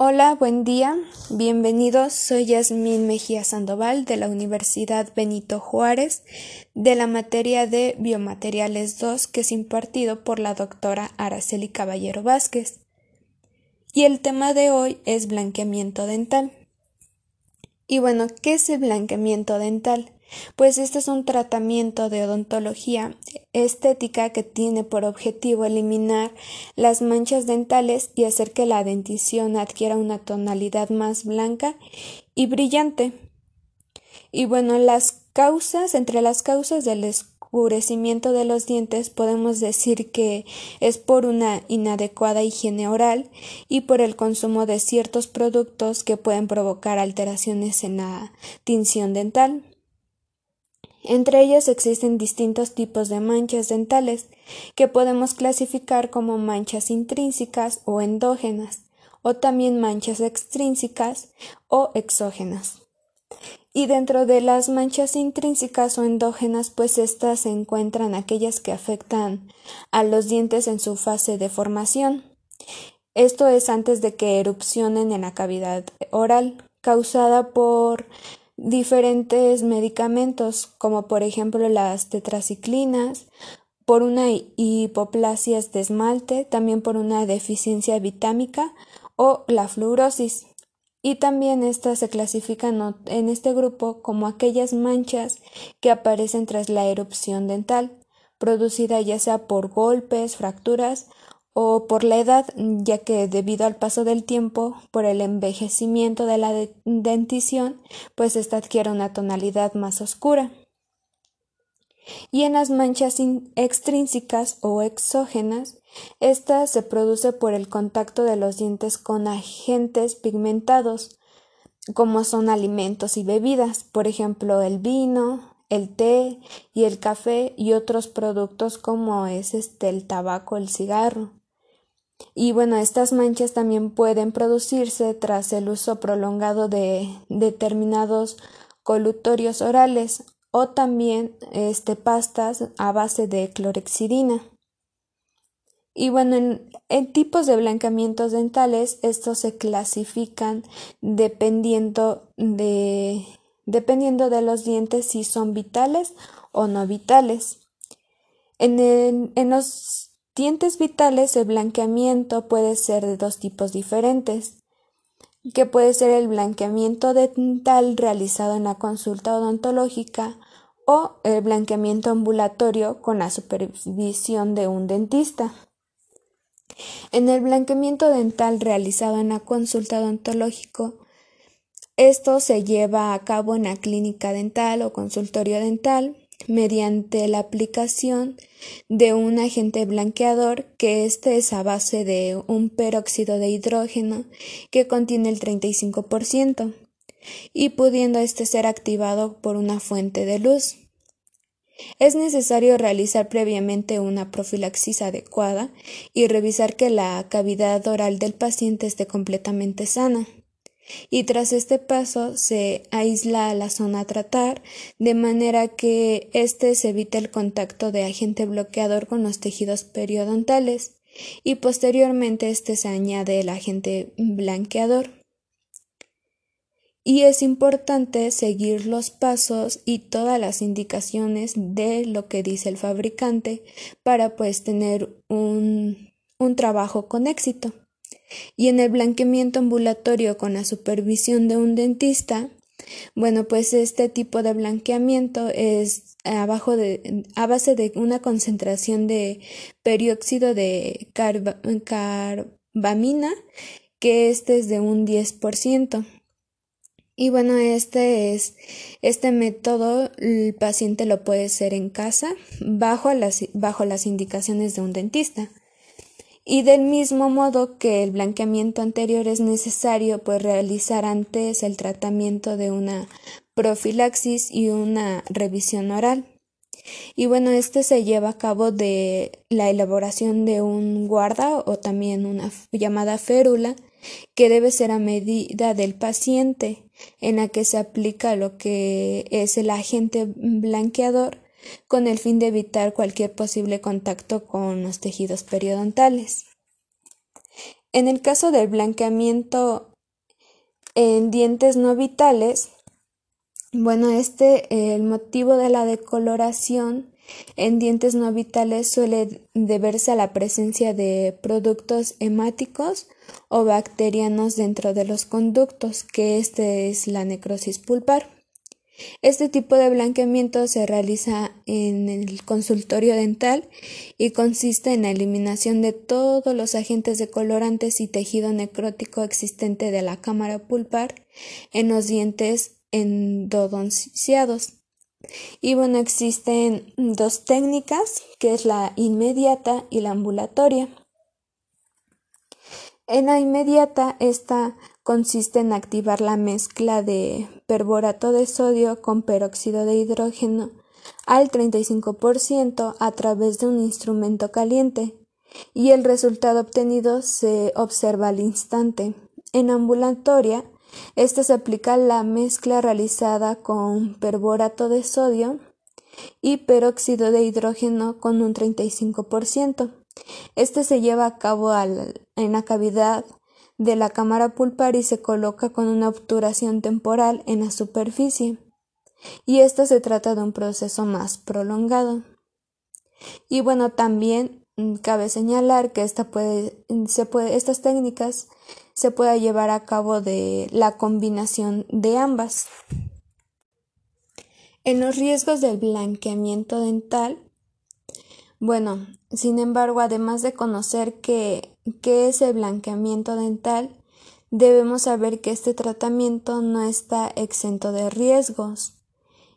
Hola, buen día, bienvenidos. Soy Yasmín Mejía Sandoval de la Universidad Benito Juárez de la materia de Biomateriales 2 que es impartido por la doctora Araceli Caballero Vázquez. Y el tema de hoy es blanqueamiento dental. Y bueno, ¿qué es el blanqueamiento dental? Pues este es un tratamiento de odontología estética que tiene por objetivo eliminar las manchas dentales y hacer que la dentición adquiera una tonalidad más blanca y brillante. Y bueno, las causas, entre las causas del oscurecimiento de los dientes podemos decir que es por una inadecuada higiene oral y por el consumo de ciertos productos que pueden provocar alteraciones en la tinción dental. Entre ellas existen distintos tipos de manchas dentales que podemos clasificar como manchas intrínsecas o endógenas o también manchas extrínsecas o exógenas. Y dentro de las manchas intrínsecas o endógenas, pues estas se encuentran aquellas que afectan a los dientes en su fase de formación. Esto es antes de que erupcionen en la cavidad oral, causada por diferentes medicamentos, como por ejemplo las tetraciclinas, por una hipoplasia de esmalte, también por una deficiencia vitámica o la fluorosis. Y también estas se clasifican en este grupo como aquellas manchas que aparecen tras la erupción dental, producida ya sea por golpes, fracturas o por la edad, ya que debido al paso del tiempo, por el envejecimiento de la dentición, pues esta adquiere una tonalidad más oscura. Y en las manchas extrínsecas o exógenas, esta se produce por el contacto de los dientes con agentes pigmentados, como son alimentos y bebidas, por ejemplo el vino, el té y el café y otros productos como es este el tabaco, el cigarro. Y bueno, estas manchas también pueden producirse tras el uso prolongado de determinados colutorios orales o también este, pastas a base de clorexidina. Y bueno, en, tipos de blancamientos dentales, estos se clasifican dependiendo de, dependiendo de los dientes si son vitales o no vitales. En, en los dientes vitales el blanqueamiento puede ser de dos tipos diferentes, que puede ser el blanqueamiento dental realizado en la consulta odontológica o el blanqueamiento ambulatorio con la supervisión de un dentista. En el blanqueamiento dental realizado en la consulta odontológico, esto se lleva a cabo en la clínica dental o consultorio dental mediante la aplicación de un agente blanqueador que este es a base de un peróxido de hidrógeno que contiene el 35% y pudiendo este ser activado por una fuente de luz. Es necesario realizar previamente una profilaxis adecuada y revisar que la cavidad oral del paciente esté completamente sana y tras este paso se aísla la zona a tratar de manera que éste se evite el contacto de agente bloqueador con los tejidos periodontales y posteriormente este se añade el agente blanqueador. Y es importante seguir los pasos y todas las indicaciones de lo que dice el fabricante para pues tener un, un trabajo con éxito. Y en el blanqueamiento ambulatorio con la supervisión de un dentista, bueno, pues este tipo de blanqueamiento es abajo de, a base de una concentración de perióxido de carbamina, que este es de un 10%. Y bueno, este es este método el paciente lo puede hacer en casa bajo las, bajo las indicaciones de un dentista y del mismo modo que el blanqueamiento anterior es necesario pues realizar antes el tratamiento de una profilaxis y una revisión oral. Y bueno, este se lleva a cabo de la elaboración de un guarda o también una llamada férula que debe ser a medida del paciente en la que se aplica lo que es el agente blanqueador con el fin de evitar cualquier posible contacto con los tejidos periodontales. En el caso del blanqueamiento En dientes no vitales, bueno, este, el motivo de la decoloración en dientes no vitales suele deberse a la presencia de productos hemáticos o bacterianos dentro de los conductos, que este es la necrosis pulpar. Este tipo de blanqueamiento se realiza en el consultorio dental y consiste en la eliminación de todos los agentes decolorantes y tejido necrótico existente de la cámara pulpar en los dientes endodonciados. Y bueno, existen dos técnicas, que es la inmediata y la ambulatoria. En la inmediata, esta consiste en activar la mezcla de perborato de sodio con peróxido de hidrógeno al 35% a través de un instrumento caliente y el resultado obtenido se observa al instante. En ambulatoria, esta se aplica la mezcla realizada con perborato de sodio y peróxido de hidrógeno con un 35%. Este se lleva a cabo en la cavidad de la cámara pulpar y se coloca con una obturación temporal en la superficie. Y esto se trata de un proceso más prolongado. Y bueno, también mm, cabe señalar que esta puede, se puede, estas técnicas se puede llevar a cabo de la combinación de ambas. En los riesgos del blanqueamiento dental, bueno, sin embargo, además de conocer qué, es el blanqueamiento dental, debemos saber que este tratamiento no está exento de riesgos,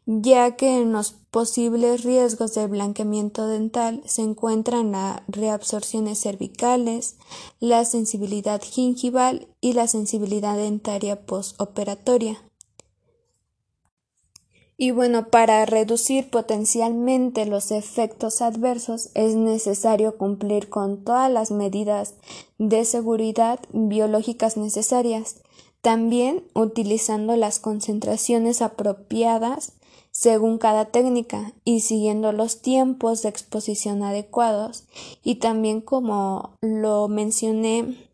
ya que en los posibles riesgos del blanqueamiento dental se encuentran las reabsorciones cervicales, la sensibilidad gingival y la sensibilidad dentaria postoperatoria. Y bueno, para reducir potencialmente los efectos adversos es necesario cumplir con todas las medidas de seguridad biológicas necesarias, también utilizando las concentraciones apropiadas según cada técnica y siguiendo los tiempos de exposición adecuados. Y también como lo mencioné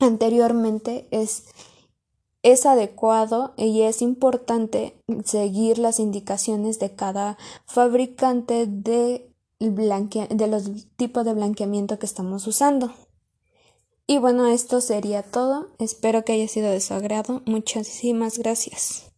anteriormente es es adecuado y es importante seguir las indicaciones de cada fabricante de, de los tipos de blanqueamiento que estamos usando. Y bueno, esto sería todo. Espero que haya sido de su agrado. Muchísimas gracias.